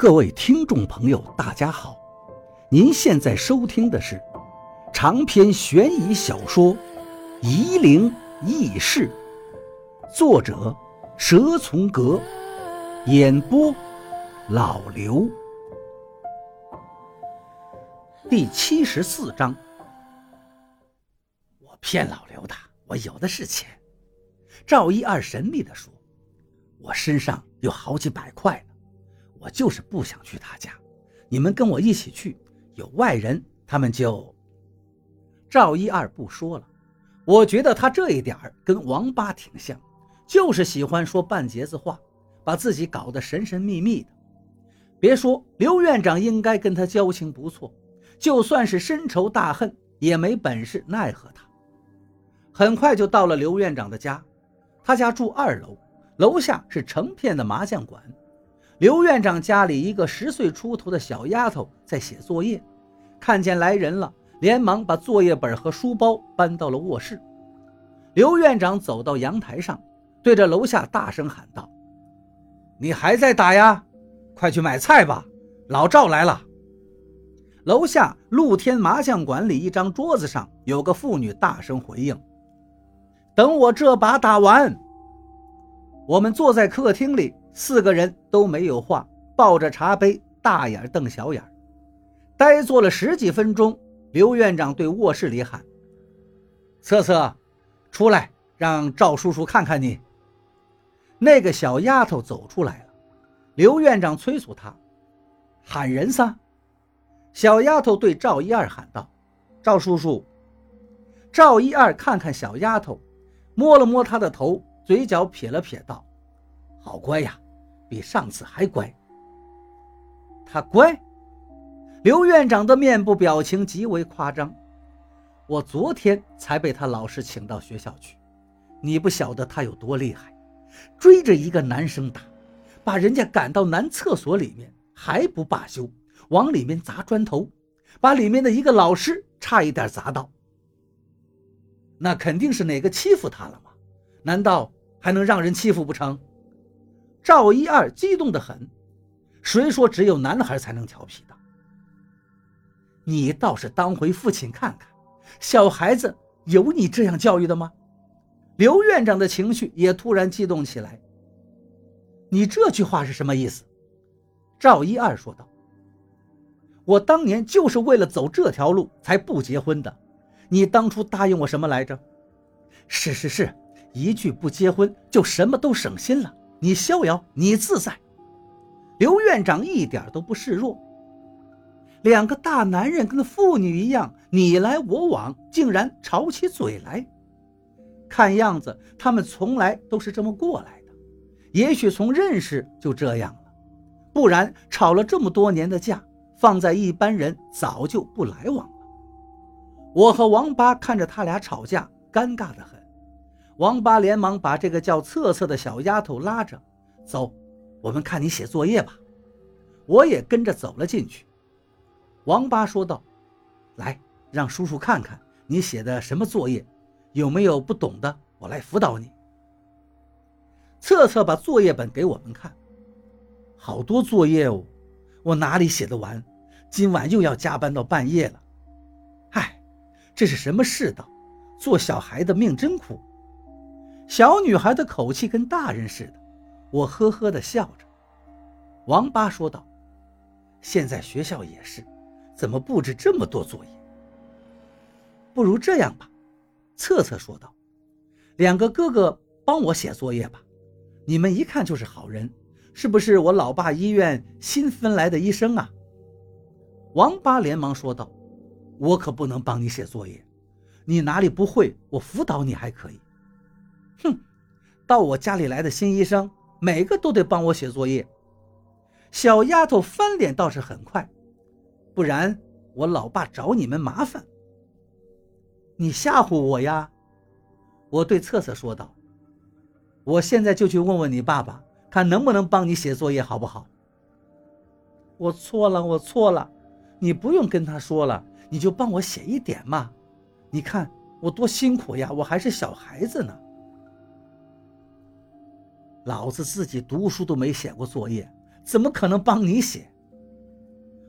各位听众朋友，大家好！您现在收听的是长篇悬疑小说《夷陵轶事》，作者蛇从阁，演播老刘。第七十四章，我骗老刘的，我有的是钱。赵一二神秘地说：“我身上有好几百块。”我就是不想去他家，你们跟我一起去，有外人，他们就……赵一二不说了。我觉得他这一点跟王八挺像，就是喜欢说半截子话，把自己搞得神神秘秘的。别说刘院长应该跟他交情不错，就算是深仇大恨，也没本事奈何他。很快就到了刘院长的家，他家住二楼，楼下是成片的麻将馆。刘院长家里一个十岁出头的小丫头在写作业，看见来人了，连忙把作业本和书包搬到了卧室。刘院长走到阳台上，对着楼下大声喊道：“你还在打呀？快去买菜吧！老赵来了。”楼下露天麻将馆里一张桌子上有个妇女大声回应：“等我这把打完。”我们坐在客厅里。四个人都没有话，抱着茶杯，大眼瞪小眼，呆坐了十几分钟。刘院长对卧室里喊：“策策，出来，让赵叔叔看看你。”那个小丫头走出来了。刘院长催促她：“喊人撒！”小丫头对赵一二喊道：“赵叔叔。”赵一二看看小丫头，摸了摸她的头，嘴角撇了撇，道：“好乖呀。”比上次还乖。他乖。刘院长的面部表情极为夸张。我昨天才被他老师请到学校去，你不晓得他有多厉害，追着一个男生打，把人家赶到男厕所里面还不罢休，往里面砸砖头，把里面的一个老师差一点砸到。那肯定是哪个欺负他了吗？难道还能让人欺负不成？赵一二激动得很，谁说只有男孩才能调皮的？你倒是当回父亲看看，小孩子有你这样教育的吗？刘院长的情绪也突然激动起来。你这句话是什么意思？赵一二说道：“我当年就是为了走这条路才不结婚的。你当初答应我什么来着？是是是，一句不结婚就什么都省心了。”你逍遥，你自在。刘院长一点都不示弱。两个大男人跟妇女一样，你来我往，竟然吵起嘴来。看样子他们从来都是这么过来的，也许从认识就这样了，不然吵了这么多年的架，放在一般人早就不来往了。我和王八看着他俩吵架，尴尬的很。王八连忙把这个叫策策的小丫头拉着走，我们看你写作业吧。我也跟着走了进去。王八说道：“来，让叔叔看看你写的什么作业，有没有不懂的，我来辅导你。”策策把作业本给我们看，好多作业哦，我哪里写得完？今晚又要加班到半夜了。唉，这是什么世道？做小孩的命真苦。小女孩的口气跟大人似的，我呵呵地笑着。王八说道：“现在学校也是，怎么布置这么多作业？不如这样吧。”策策说道：“两个哥哥帮我写作业吧，你们一看就是好人，是不是我老爸医院新分来的医生啊？”王八连忙说道：“我可不能帮你写作业，你哪里不会，我辅导你还可以。”哼，到我家里来的新医生，每个都得帮我写作业。小丫头翻脸倒是很快，不然我老爸找你们麻烦。你吓唬我呀？我对策策说道。我现在就去问问你爸爸，看能不能帮你写作业，好不好？我错了，我错了，你不用跟他说了，你就帮我写一点嘛。你看我多辛苦呀，我还是小孩子呢。老子自己读书都没写过作业，怎么可能帮你写？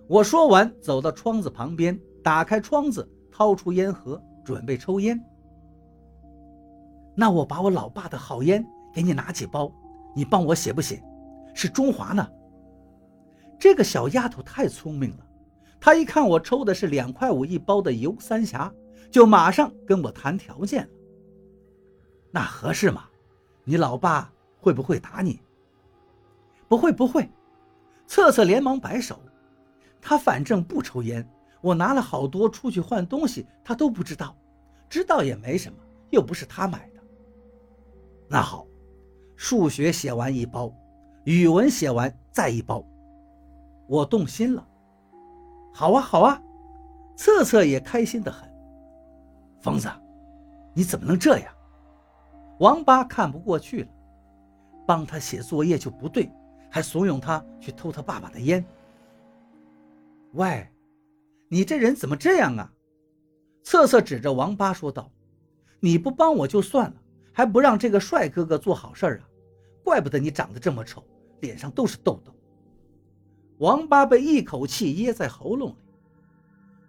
我说完，走到窗子旁边，打开窗子，掏出烟盒，准备抽烟。那我把我老爸的好烟给你拿几包，你帮我写不写？是中华呢。这个小丫头太聪明了，她一看我抽的是两块五一包的游三峡，就马上跟我谈条件了。那合适吗？你老爸会不会打你？不会不会。策策连忙摆手，他反正不抽烟，我拿了好多出去换东西，他都不知道，知道也没什么，又不是他买的。那好，数学写完一包，语文写完再一包，我动心了。好啊好啊，策策也开心的很。疯子，你怎么能这样？王八看不过去了，帮他写作业就不对。还怂恿他去偷他爸爸的烟。喂，你这人怎么这样啊？策策指着王八说道：“你不帮我就算了，还不让这个帅哥哥做好事啊？怪不得你长得这么丑，脸上都是痘痘。”王八被一口气噎在喉咙里。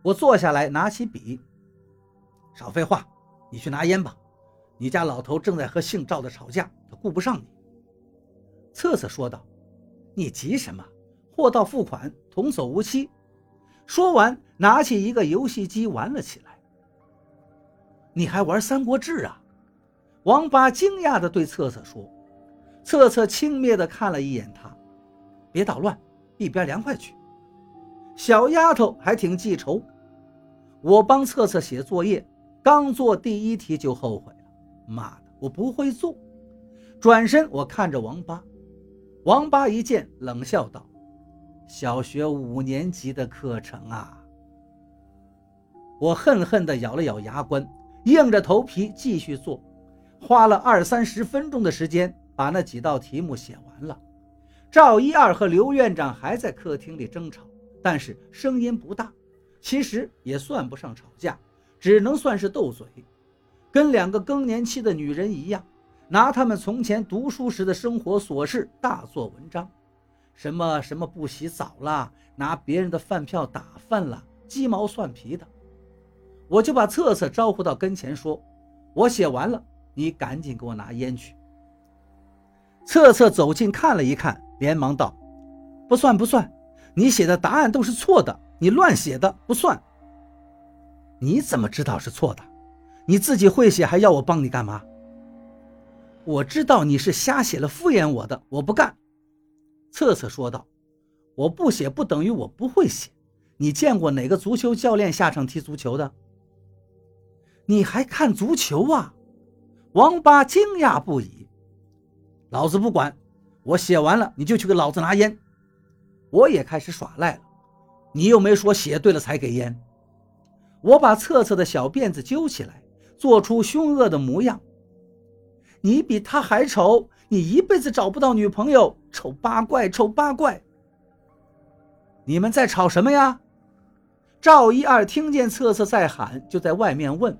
我坐下来，拿起笔，少废话，你去拿烟吧。你家老头正在和姓赵的吵架，他顾不上你。”策策说道。你急什么？货到付款，童叟无欺。说完，拿起一个游戏机玩了起来。你还玩《三国志》啊？王八惊讶地对策策说。策策轻蔑地看了一眼他，别捣乱，一边凉快去。小丫头还挺记仇。我帮策策写作业，刚做第一题就后悔了。妈的，我不会做。转身，我看着王八。王八一见，冷笑道：“小学五年级的课程啊！”我恨恨地咬了咬牙关，硬着头皮继续做，花了二三十分钟的时间把那几道题目写完了。赵一二和刘院长还在客厅里争吵，但是声音不大，其实也算不上吵架，只能算是斗嘴，跟两个更年期的女人一样。拿他们从前读书时的生活琐事大做文章，什么什么不洗澡啦，拿别人的饭票打饭了，鸡毛蒜皮的。我就把策策招呼到跟前，说：“我写完了，你赶紧给我拿烟去。”策策走近看了一看，连忙道：“不算不算，你写的答案都是错的，你乱写的不算。”你怎么知道是错的？你自己会写，还要我帮你干嘛？我知道你是瞎写了敷衍我的，我不干。”策策说道，“我不写不等于我不会写。你见过哪个足球教练下场踢足球的？你还看足球啊？”王八惊讶不已。“老子不管，我写完了你就去给老子拿烟。”我也开始耍赖了，你又没说写对了才给烟。我把策策的小辫子揪起来，做出凶恶的模样。你比他还丑，你一辈子找不到女朋友，丑八怪，丑八怪！你们在吵什么呀？赵一二听见策策在喊，就在外面问：“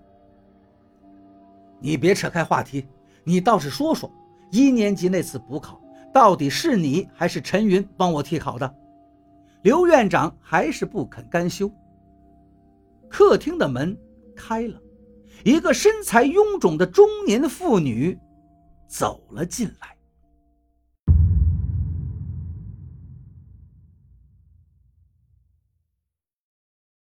你别扯开话题，你倒是说说，一年级那次补考，到底是你还是陈云帮我替考的？”刘院长还是不肯甘休。客厅的门开了，一个身材臃肿的中年妇女。走了进来。